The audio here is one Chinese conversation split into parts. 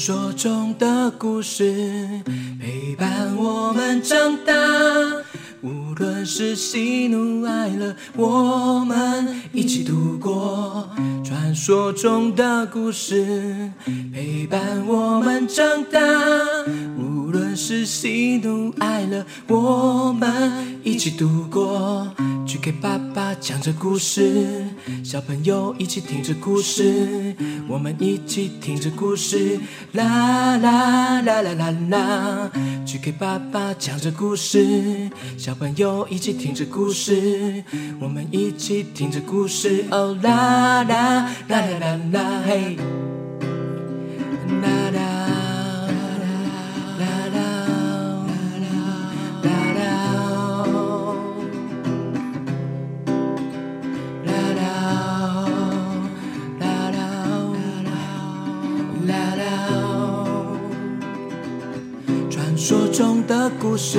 传说中的故事陪伴我们长大，无论是喜怒哀乐，我们一起度过。传说中的故事陪伴我们长大，无论是喜怒哀乐，我们一起度过。去给爸爸讲着故事，小朋友一起听着故事，我们一起听着故事，啦啦啦啦啦啦。去给爸爸讲着故事，小朋友一起听着故事，我们一起听着故事，哦啦啦啦啦啦啦，嘿，传说中的故事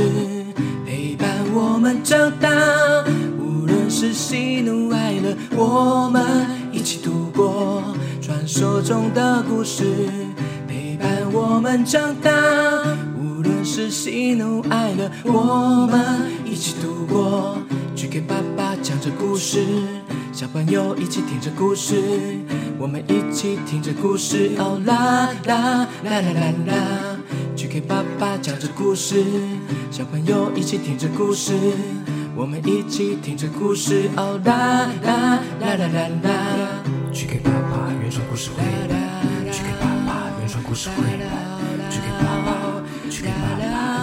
陪伴我们长大，无论是喜怒哀乐，我们一起度过。传说中的故事陪伴我们长大，无论是喜怒哀乐，我们一起度过。去给爸爸讲着故事，小朋友一起听着故事，我们一起听着故事，哦啦啦啦啦啦啦。去给爸爸讲着故事，小朋友一起听着故事，我们一起听着故事，哦啦啦啦啦啦啦。去给爸爸原创故事绘本，去给爸爸原创故事绘本，去给爸爸，去给爸爸，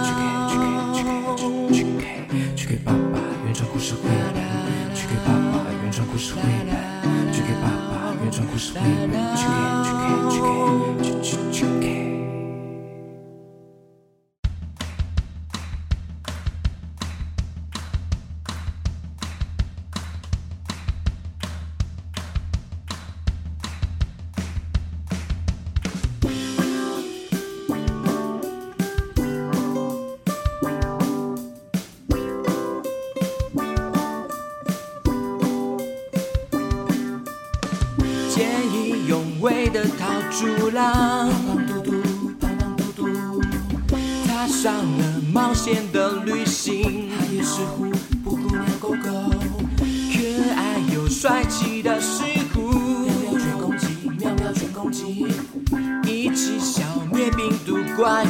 的逃猪郎，嘟嘟，胖胖嘟嘟，踏上了冒险的旅行。他也是虎布谷鸟狗狗，可爱又帅气的石虎，喵喵全攻击，喵喵全攻击，一起消灭病毒怪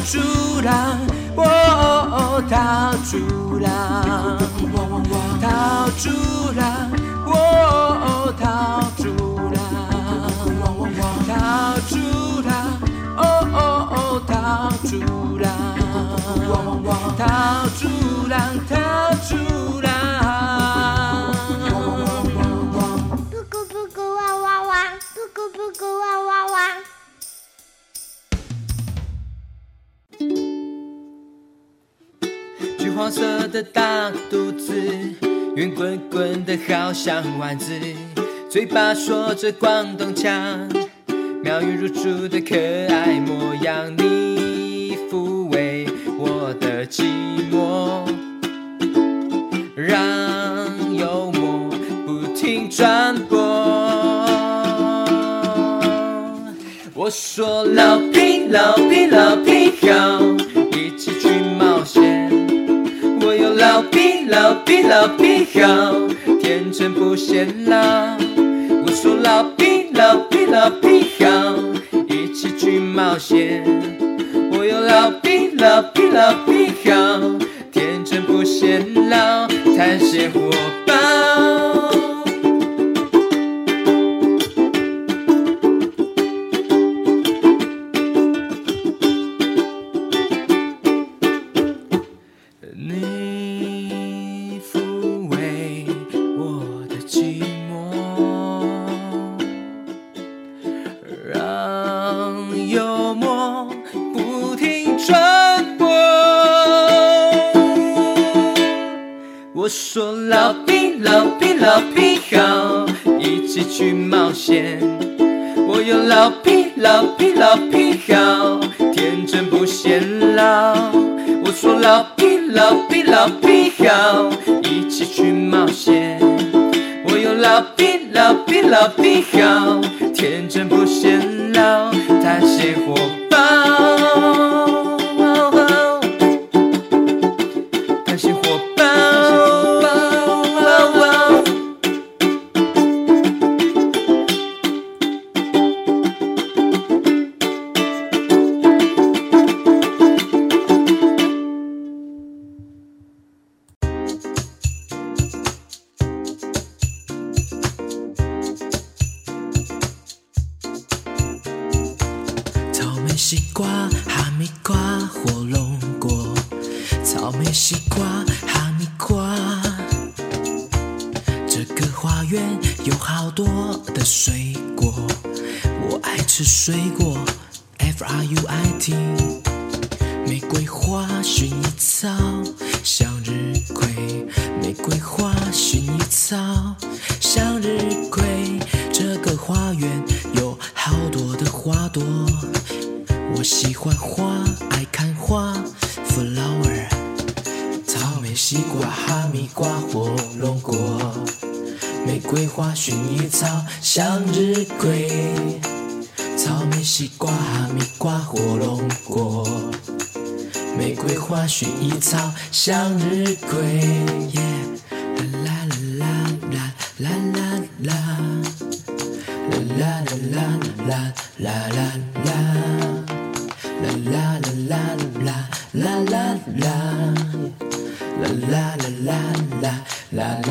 逃猪郎，哦哦，逃猪浪，逃猪郎，哦哦，逃猪浪。逃猪郎，哦哦哦，逃猪浪，逃猪郎，逃猪郎。黄色的大肚子，圆滚滚的好像丸子，嘴巴说着广东腔，妙语如珠的可爱模样，你抚慰我的寂寞，让幽默不停传播。我说老皮老皮老皮好，一起去。老毕老毕老毕好，天真不显老。我说老毕老毕老毕好，一起去冒险。我有老毕老毕老毕说老皮老皮老皮好，一起去冒险。我有老皮老皮老皮好，天真不显老。我说老皮老皮老皮好，一起去冒险。我有老皮老皮老皮好，天真不显老，他写火爆。西瓜哈密瓜火龙果草莓西瓜哈密瓜这个花园有好多的水果我爱吃水果。Fruit 玫瑰花薰衣草向日葵玫瑰花薰衣草。哈密瓜、火龙果、玫瑰花、薰衣草、向日葵、草莓、西瓜、哈密瓜、火龙果、玫瑰花、薰衣草、向日葵。啦啦啦啦啦啦啦，啦啦啦啦啦啦啦，啦啦啦啦啦啦啦啦。la la la la.